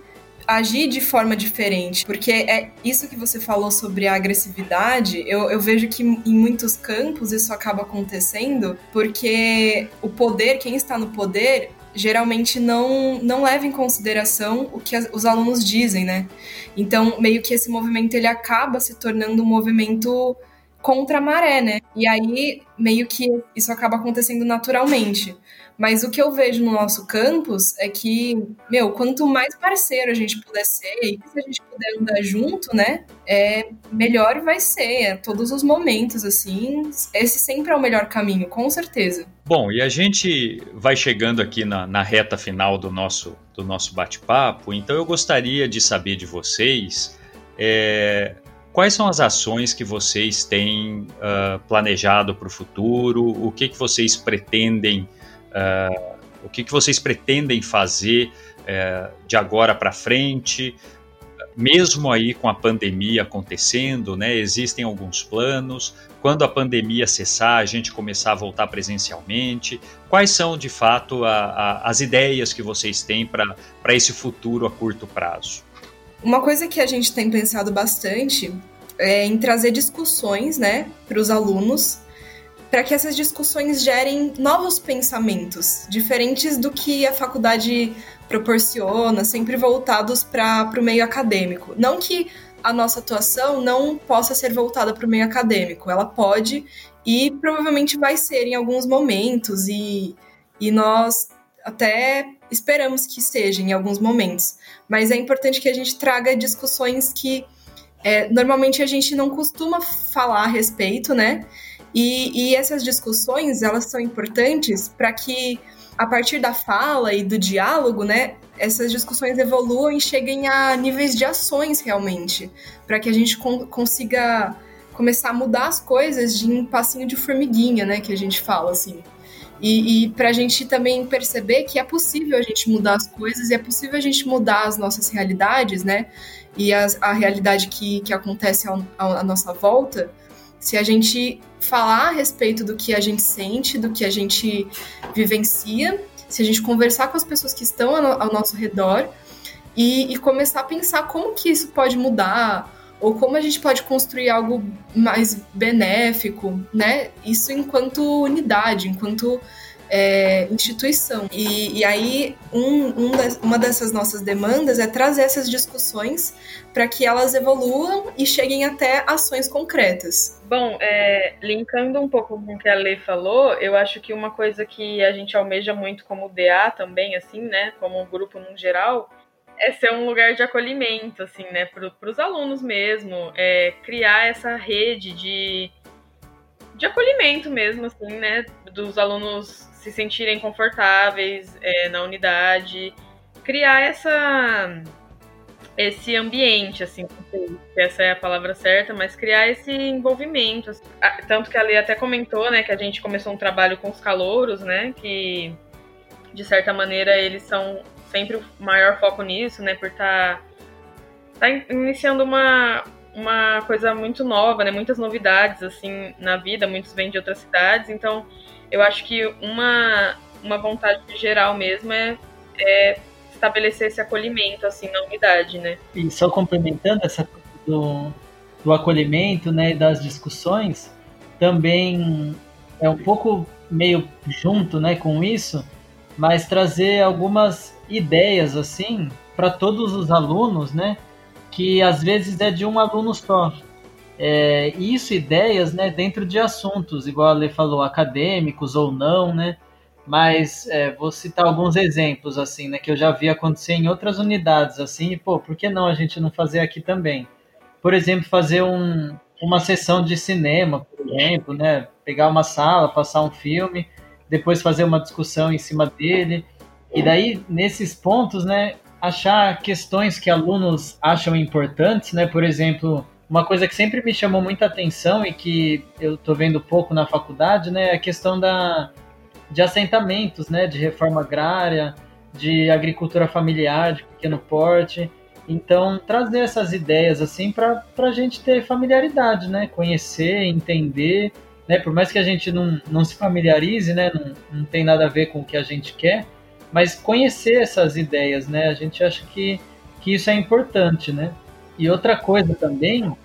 agir de forma diferente. Porque é isso que você falou sobre a agressividade, eu, eu vejo que em muitos campos isso acaba acontecendo, porque o poder, quem está no poder, geralmente não, não leva em consideração o que os alunos dizem, né? Então, meio que esse movimento ele acaba se tornando um movimento contra a maré, né? E aí, meio que isso acaba acontecendo naturalmente. Mas o que eu vejo no nosso campus é que, meu, quanto mais parceiro a gente puder ser, e se a gente puder andar junto, né, é melhor vai ser, a todos os momentos, assim. Esse sempre é o melhor caminho, com certeza. Bom, e a gente vai chegando aqui na, na reta final do nosso, do nosso bate-papo, então eu gostaria de saber de vocês. É, Quais são as ações que vocês têm uh, planejado para o futuro? O que, que vocês pretendem Uh, o que, que vocês pretendem fazer uh, de agora para frente? Mesmo aí com a pandemia acontecendo, né, existem alguns planos. Quando a pandemia cessar, a gente começar a voltar presencialmente. Quais são, de fato, a, a, as ideias que vocês têm para esse futuro a curto prazo? Uma coisa que a gente tem pensado bastante é em trazer discussões né, para os alunos para que essas discussões gerem novos pensamentos, diferentes do que a faculdade proporciona, sempre voltados para o meio acadêmico. Não que a nossa atuação não possa ser voltada para o meio acadêmico, ela pode e provavelmente vai ser em alguns momentos, e, e nós até esperamos que seja em alguns momentos. Mas é importante que a gente traga discussões que é, normalmente a gente não costuma falar a respeito, né? E, e essas discussões, elas são importantes para que, a partir da fala e do diálogo, né, essas discussões evoluam e cheguem a níveis de ações realmente, para que a gente con consiga começar a mudar as coisas de um passinho de formiguinha, né, que a gente fala assim. E, e para a gente também perceber que é possível a gente mudar as coisas e é possível a gente mudar as nossas realidades, né? E as, a realidade que, que acontece à nossa volta, se a gente falar a respeito do que a gente sente, do que a gente vivencia, se a gente conversar com as pessoas que estão ao, nosso redor e, e começar a pensar como que isso pode mudar, ou como a gente pode construir algo mais benéfico, né? Isso enquanto unidade, enquanto é, instituição. E, e aí, um, um das, uma dessas nossas demandas é trazer essas discussões para que elas evoluam e cheguem até ações concretas. Bom, é, linkando um pouco com o que a Lei falou, eu acho que uma coisa que a gente almeja muito como DA também, assim, né, como um grupo no geral, é ser um lugar de acolhimento, assim, né, para os alunos mesmo, é criar essa rede de, de acolhimento mesmo, assim, né, dos alunos se sentirem confortáveis é, na unidade, criar essa esse ambiente, assim, essa é a palavra certa, mas criar esse envolvimento. Assim. Tanto que a Lei até comentou, né, que a gente começou um trabalho com os calouros, né, que de certa maneira eles são sempre o maior foco nisso, né? Por estar tá, tá iniciando uma, uma coisa muito nova, né? Muitas novidades, assim, na vida. Muitos vêm de outras cidades. Então, eu acho que uma, uma vontade geral mesmo é, é estabelecer esse acolhimento, assim, na unidade, né? E só complementando essa do, do acolhimento, né? das discussões, também é um pouco meio junto, né? Com isso, mas trazer algumas ideias assim para todos os alunos, né? Que às vezes é de um aluno só. É, isso, ideias, né? Dentro de assuntos, igual a Lê falou, acadêmicos ou não, né? Mas é, vou citar alguns exemplos assim, né? Que eu já vi acontecer em outras unidades, assim. E, pô, por que não a gente não fazer aqui também? Por exemplo, fazer um, uma sessão de cinema, por exemplo, né? Pegar uma sala, passar um filme, depois fazer uma discussão em cima dele e daí, nesses pontos, né, achar questões que alunos acham importantes, né? Por exemplo, uma coisa que sempre me chamou muita atenção e que eu estou vendo pouco na faculdade, né, é a questão da, de assentamentos, né, de reforma agrária, de agricultura familiar, de pequeno porte. Então, trazer essas ideias assim para a gente ter familiaridade, né, conhecer, entender, né, por mais que a gente não, não se familiarize, né, não, não tem nada a ver com o que a gente quer, mas conhecer essas ideias, né? A gente acha que, que isso é importante, né? E outra coisa também,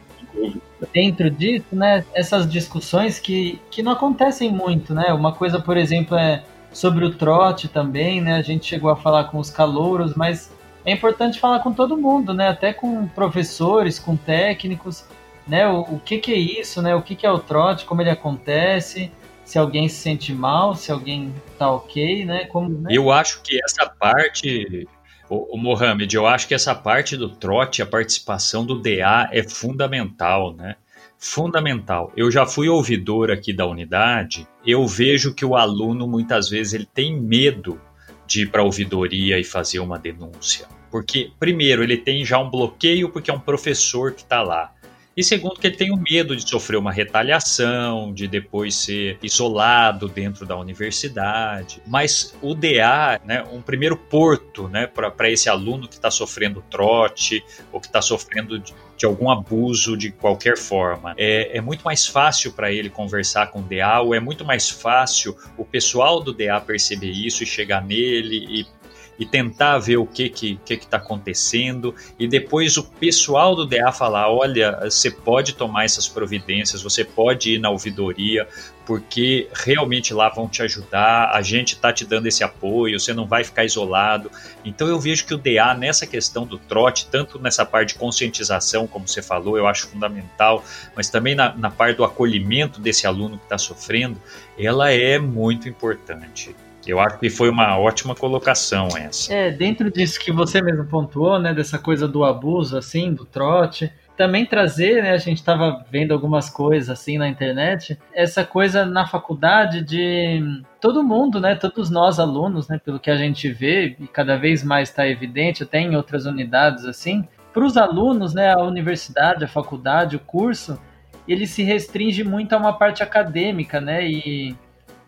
dentro disso, né? Essas discussões que, que não acontecem muito, né? Uma coisa, por exemplo, é sobre o trote também, né? A gente chegou a falar com os calouros, mas é importante falar com todo mundo, né? Até com professores, com técnicos, né? O, o que, que é isso, né? O que, que é o trote, como ele acontece, se alguém se sente mal, se alguém tá ok, né? Como, né? Eu acho que essa parte, o, o Mohamed, eu acho que essa parte do trote, a participação do DA é fundamental, né? Fundamental. Eu já fui ouvidor aqui da unidade, eu vejo que o aluno muitas vezes ele tem medo de ir para a ouvidoria e fazer uma denúncia. Porque, primeiro, ele tem já um bloqueio porque é um professor que está lá. E segundo, que ele tem o medo de sofrer uma retaliação, de depois ser isolado dentro da universidade. Mas o DA, né, um primeiro porto né, para esse aluno que está sofrendo trote ou que está sofrendo de, de, algum abuso de qualquer forma. É, é muito mais fácil para ele conversar com o DA, ou é muito mais fácil o pessoal do DA perceber isso e chegar nele e e tentar ver o que que que está acontecendo e depois o pessoal do DA falar, olha, você pode tomar essas providências, você pode ir na ouvidoria, porque realmente lá vão te ajudar, a gente está te dando esse apoio, você não vai ficar isolado. Então eu vejo que o DA nessa questão do trote, tanto nessa parte de conscientização, como você falou, eu acho fundamental, mas também na, na parte do acolhimento desse aluno que está sofrendo, ela é muito importante. Eu acho que foi uma ótima colocação essa. É, dentro disso que você mesmo pontuou, né, dessa coisa do abuso, assim, do trote, também trazer, né, a gente estava vendo algumas coisas assim na internet, essa coisa na faculdade de todo mundo, né, todos nós alunos, né, pelo que a gente vê e cada vez mais está evidente, até em outras unidades assim, para os alunos, né, a universidade, a faculdade, o curso, ele se restringe muito a uma parte acadêmica, né, e,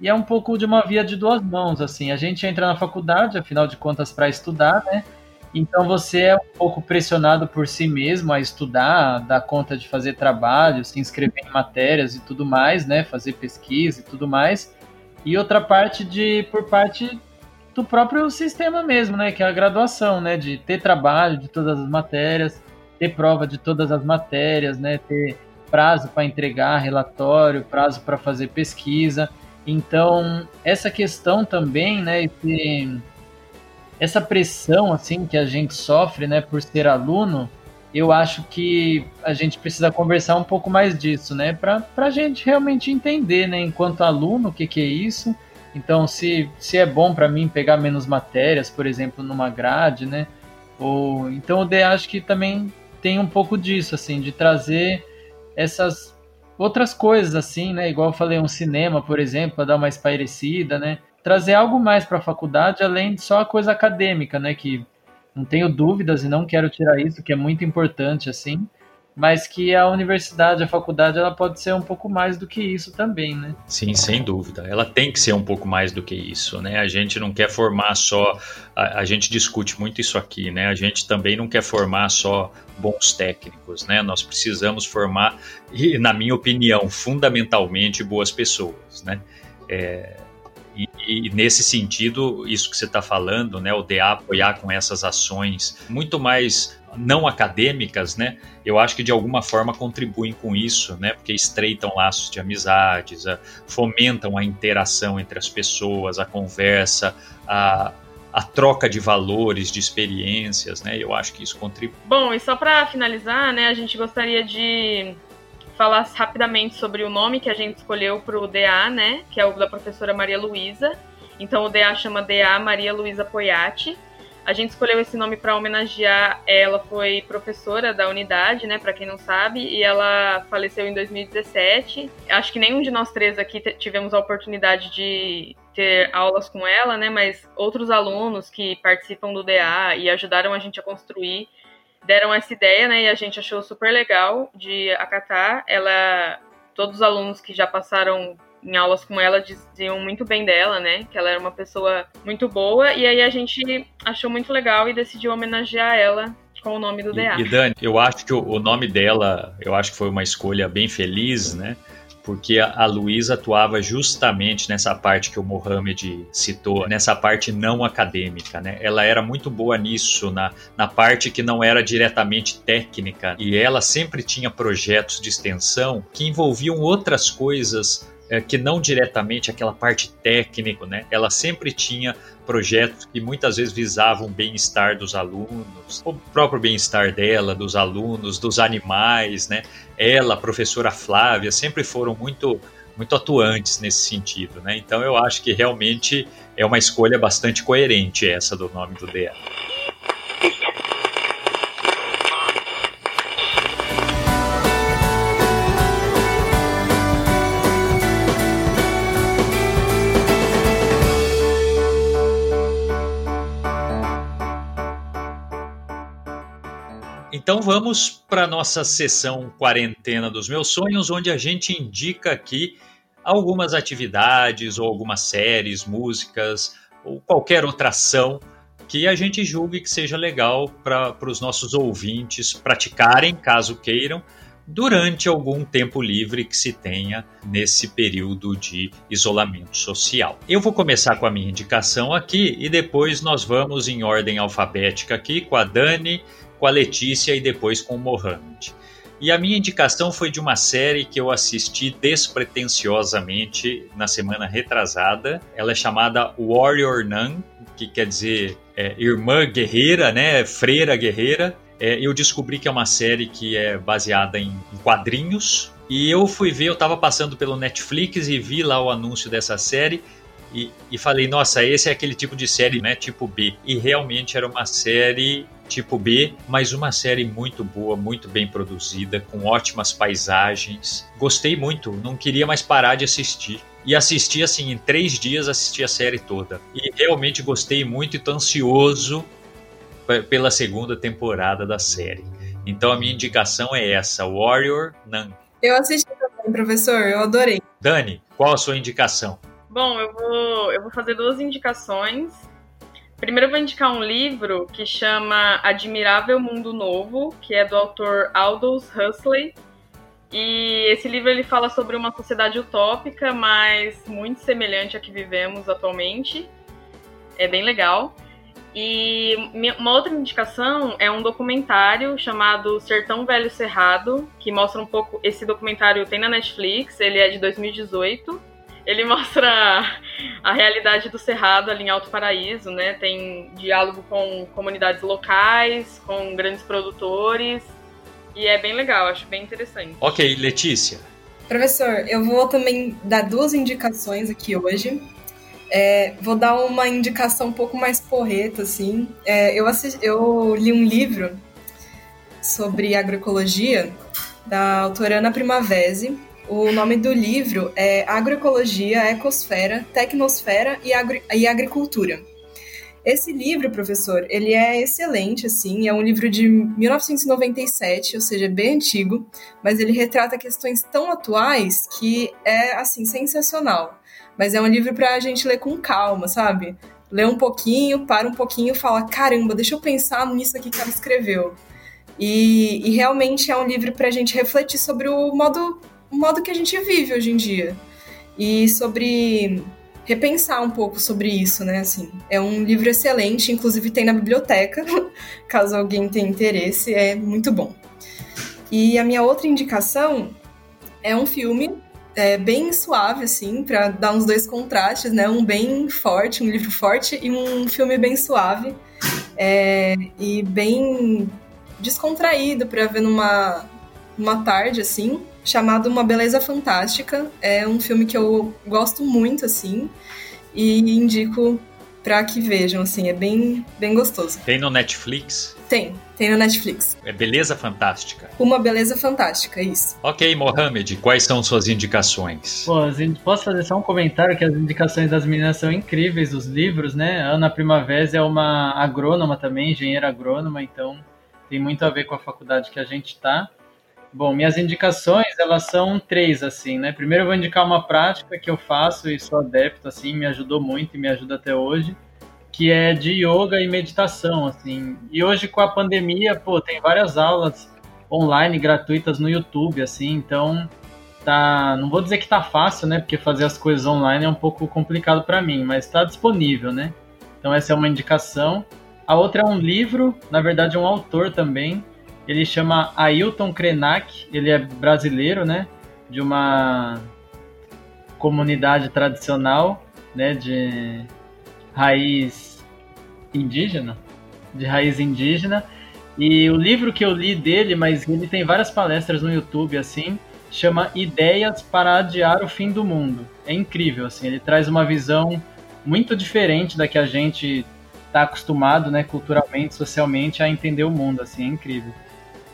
e é um pouco de uma via de duas mãos, assim, a gente entra na faculdade, afinal de contas, para estudar, né, então você é um pouco pressionado por si mesmo a estudar, dar conta de fazer trabalho, se inscrever em matérias e tudo mais, né? Fazer pesquisa e tudo mais. E outra parte de por parte do próprio sistema mesmo, né? Que é a graduação, né? De ter trabalho de todas as matérias, ter prova de todas as matérias, né? Ter prazo para entregar relatório, prazo para fazer pesquisa. Então, essa questão também, né? Esse, essa pressão assim que a gente sofre, né, por ser aluno, eu acho que a gente precisa conversar um pouco mais disso, né, para a gente realmente entender, né, enquanto aluno, o que, que é isso. Então, se, se é bom para mim pegar menos matérias, por exemplo, numa grade, né, ou então eu acho que também tem um pouco disso, assim, de trazer essas outras coisas, assim, né, igual eu falei, um cinema, por exemplo, para dar uma espairecida, né, trazer algo mais para a faculdade, além de só a coisa acadêmica, né? Que não tenho dúvidas e não quero tirar isso, que é muito importante, assim, mas que a universidade, a faculdade, ela pode ser um pouco mais do que isso também, né? Sim, sem dúvida. Ela tem que ser um pouco mais do que isso, né? A gente não quer formar só. A, a gente discute muito isso aqui, né? A gente também não quer formar só bons técnicos, né? Nós precisamos formar, e, na minha opinião, fundamentalmente boas pessoas, né? É, e, e, nesse sentido, isso que você está falando, né, o DA apoiar com essas ações muito mais não acadêmicas, né, eu acho que de alguma forma contribuem com isso, né, porque estreitam laços de amizades, a, fomentam a interação entre as pessoas, a conversa, a, a troca de valores, de experiências, né, eu acho que isso contribui. Bom, e só para finalizar, né, a gente gostaria de falar rapidamente sobre o nome que a gente escolheu para o DA, né? Que é o da professora Maria Luísa. Então o DA chama DA Maria Luísa Poiati. A gente escolheu esse nome para homenagear ela, foi professora da unidade, né, para quem não sabe, e ela faleceu em 2017. Acho que nenhum de nós três aqui tivemos a oportunidade de ter aulas com ela, né, mas outros alunos que participam do DA e ajudaram a gente a construir deram essa ideia, né? E a gente achou super legal de acatar. Ela, todos os alunos que já passaram em aulas com ela diziam muito bem dela, né? Que ela era uma pessoa muito boa. E aí a gente achou muito legal e decidiu homenagear ela com o nome do DA. E, e Dani, eu acho que o, o nome dela, eu acho que foi uma escolha bem feliz, né? porque a, a Luísa atuava justamente nessa parte que o Mohamed citou, nessa parte não acadêmica, né? Ela era muito boa nisso, na, na parte que não era diretamente técnica, e ela sempre tinha projetos de extensão que envolviam outras coisas é, que não diretamente aquela parte técnica, né? Ela sempre tinha projetos que muitas vezes visavam o bem-estar dos alunos, o próprio bem-estar dela, dos alunos, dos animais, né? Ela, a professora Flávia, sempre foram muito muito atuantes nesse sentido, né? Então eu acho que realmente é uma escolha bastante coerente essa do nome do DA. Então vamos para nossa sessão quarentena dos meus sonhos, onde a gente indica aqui algumas atividades ou algumas séries, músicas ou qualquer outra ação que a gente julgue que seja legal para os nossos ouvintes praticarem, caso queiram, durante algum tempo livre que se tenha nesse período de isolamento social. Eu vou começar com a minha indicação aqui e depois nós vamos em ordem alfabética aqui com a Dani com a Letícia e depois com o Mohamed. E a minha indicação foi de uma série que eu assisti despretensiosamente na semana retrasada. Ela é chamada Warrior Nun, que quer dizer é, irmã guerreira, né? Freira guerreira. É, eu descobri que é uma série que é baseada em, em quadrinhos. E eu fui ver, eu estava passando pelo Netflix e vi lá o anúncio dessa série. E, e, falei, nossa, esse é aquele tipo de série, né? Tipo B. E realmente era uma série tipo B, mas uma série muito boa, muito bem produzida, com ótimas paisagens. Gostei muito, não queria mais parar de assistir. E assisti assim, em três dias assisti a série toda. E realmente gostei muito e tô ansioso pela segunda temporada da série. Então a minha indicação é essa, Warrior Nun. Eu assisti também, professor, eu adorei. Dani, qual a sua indicação? Bom, eu vou, eu vou fazer duas indicações. Primeiro eu vou indicar um livro que chama Admirável Mundo Novo, que é do autor Aldous Huxley. E esse livro ele fala sobre uma sociedade utópica, mas muito semelhante à que vivemos atualmente. É bem legal. E uma outra indicação é um documentário chamado Sertão Velho Cerrado, que mostra um pouco. Esse documentário tem na Netflix, ele é de 2018 ele mostra a realidade do Cerrado ali em Alto Paraíso, né? Tem diálogo com comunidades locais, com grandes produtores. E é bem legal, acho bem interessante. Ok, Letícia. Professor, eu vou também dar duas indicações aqui hoje. É, vou dar uma indicação um pouco mais porreta, assim. É, eu, assisti, eu li um livro sobre agroecologia da autora Ana Primavesi, o nome do livro é Agroecologia, Ecosfera, Tecnosfera e, Agri e Agricultura. Esse livro, professor, ele é excelente, assim, é um livro de 1997, ou seja, bem antigo, mas ele retrata questões tão atuais que é, assim, sensacional. Mas é um livro para a gente ler com calma, sabe? Lê um pouquinho, para um pouquinho fala: caramba, deixa eu pensar nisso aqui que ela escreveu. E, e realmente é um livro para a gente refletir sobre o modo o modo que a gente vive hoje em dia. E sobre repensar um pouco sobre isso, né? Assim, é um livro excelente, inclusive tem na biblioteca, caso alguém tenha interesse, é muito bom. E a minha outra indicação é um filme é, bem suave, assim, para dar uns dois contrastes, né? Um bem forte, um livro forte e um filme bem suave é, e bem descontraído para ver numa, numa tarde, assim chamado Uma Beleza Fantástica. É um filme que eu gosto muito, assim, e indico para que vejam, assim, é bem, bem gostoso. Tem no Netflix? Tem, tem no Netflix. É Beleza Fantástica. Uma Beleza Fantástica, isso. Ok, Mohamed, quais são suas indicações? Pô, posso fazer só um comentário que as indicações das meninas são incríveis, os livros, né? A Ana Primavera é uma agrônoma também, engenheira agrônoma, então tem muito a ver com a faculdade que a gente tá. Bom, minhas indicações, elas são três, assim, né? Primeiro eu vou indicar uma prática que eu faço e sou adepto, assim, me ajudou muito e me ajuda até hoje, que é de yoga e meditação, assim. E hoje com a pandemia, pô, tem várias aulas online gratuitas no YouTube, assim, então tá, não vou dizer que tá fácil, né? Porque fazer as coisas online é um pouco complicado para mim, mas está disponível, né? Então essa é uma indicação. A outra é um livro, na verdade é um autor também, ele chama Ailton Krenak, ele é brasileiro, né? De uma comunidade tradicional, né? De raiz indígena, de raiz indígena. E o livro que eu li dele, mas ele tem várias palestras no YouTube, assim, chama Ideias para Adiar o Fim do Mundo. É incrível, assim, ele traz uma visão muito diferente da que a gente está acostumado, né, culturalmente, socialmente, a entender o mundo, assim, é incrível.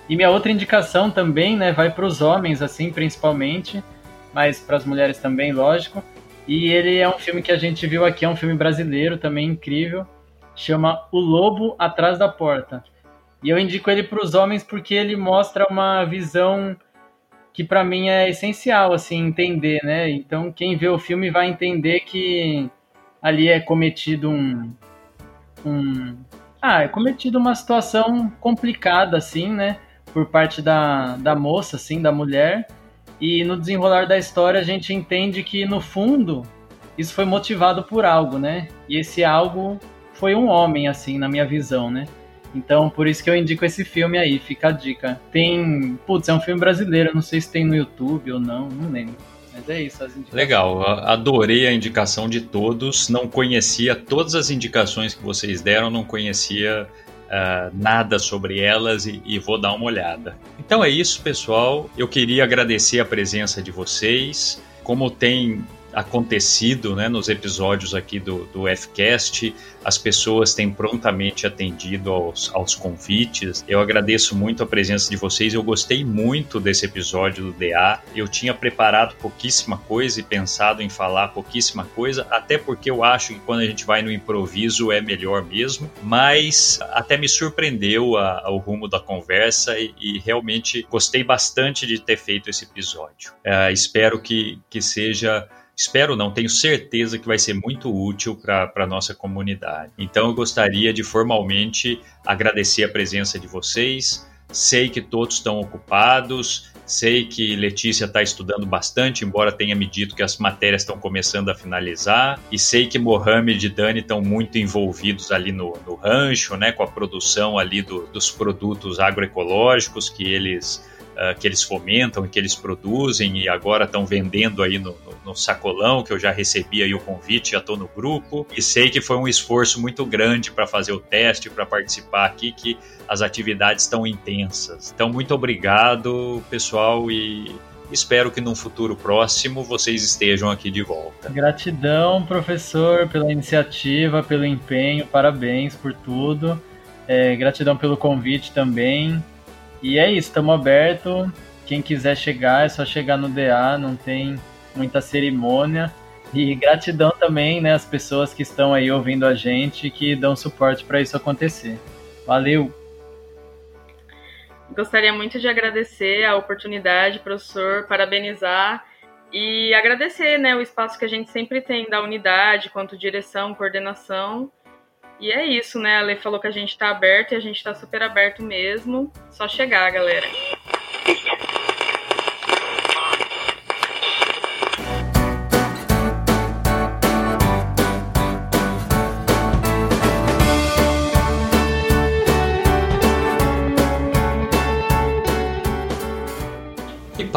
E minha outra indicação também, né, vai para os homens, assim, principalmente, mas para as mulheres também, lógico. E ele é um filme que a gente viu aqui, é um filme brasileiro também incrível, chama O Lobo Atrás da Porta. E eu indico ele para os homens porque ele mostra uma visão que para mim é essencial, assim, entender, né? Então quem vê o filme vai entender que ali é cometido um, um ah, é cometido uma situação complicada, assim, né? Por parte da, da moça, assim, da mulher. E no desenrolar da história a gente entende que, no fundo, isso foi motivado por algo, né? E esse algo foi um homem, assim, na minha visão, né? Então, por isso que eu indico esse filme aí, fica a dica. Tem. Putz, é um filme brasileiro, não sei se tem no YouTube ou não, não lembro. Mas é isso, as indicações. Legal, adorei a indicação de todos. Não conhecia todas as indicações que vocês deram, não conhecia uh, nada sobre elas e, e vou dar uma olhada. Então é isso, pessoal. Eu queria agradecer a presença de vocês. Como tem acontecido né, nos episódios aqui do, do Fcast. As pessoas têm prontamente atendido aos, aos convites. Eu agradeço muito a presença de vocês. Eu gostei muito desse episódio do DA. Eu tinha preparado pouquíssima coisa e pensado em falar pouquíssima coisa, até porque eu acho que quando a gente vai no improviso é melhor mesmo. Mas até me surpreendeu a, o rumo da conversa e, e, realmente gostei bastante de ter feito esse episódio. Uh, espero que, que seja espero não, tenho certeza que vai ser muito útil para a nossa comunidade. Então eu gostaria de formalmente agradecer a presença de vocês. Sei que todos estão ocupados, sei que Letícia está estudando bastante, embora tenha me dito que as matérias estão começando a finalizar, e sei que Mohamed e Dani estão muito envolvidos ali no, no rancho, né, com a produção ali do, dos produtos agroecológicos que eles uh, que eles fomentam e que eles produzem e agora estão vendendo aí no, no, no, sacolão, que eu já recebi aí o convite, já estou no grupo e sei que foi um esforço muito grande para fazer o teste, para participar aqui, que as atividades estão intensas. Então, muito obrigado, pessoal, e espero que num futuro próximo vocês estejam aqui de volta. Gratidão, professor, pela iniciativa, pelo empenho, parabéns por tudo. É, gratidão pelo convite também. E é isso, estamos abertos. Quem quiser chegar, é só chegar no DA, não tem muita cerimônia. E gratidão também, né, às pessoas que estão aí ouvindo a gente, que dão suporte para isso acontecer. Valeu! Gostaria muito de agradecer a oportunidade, professor, parabenizar e agradecer né, o espaço que a gente sempre tem da unidade, quanto direção, coordenação e é isso, né? A Lê falou que a gente tá aberto e a gente tá super aberto mesmo. Só chegar, galera.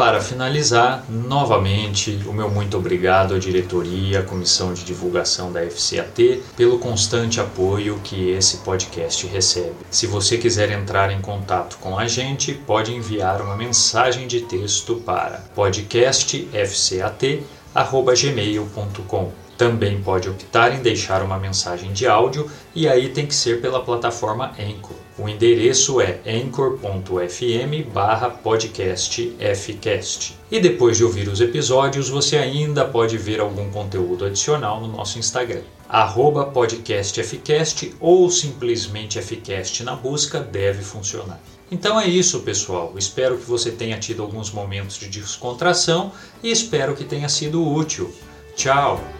Para finalizar, novamente, o meu muito obrigado à diretoria, à comissão de divulgação da FCAT, pelo constante apoio que esse podcast recebe. Se você quiser entrar em contato com a gente, pode enviar uma mensagem de texto para podcastfcat.gmail.com. Também pode optar em deixar uma mensagem de áudio e aí tem que ser pela plataforma Anchor. O endereço é anchor.fm barra podcastfcast. E depois de ouvir os episódios, você ainda pode ver algum conteúdo adicional no nosso Instagram. Arroba podcastfcast ou simplesmente fcast na busca deve funcionar. Então é isso, pessoal. Espero que você tenha tido alguns momentos de descontração e espero que tenha sido útil. Tchau!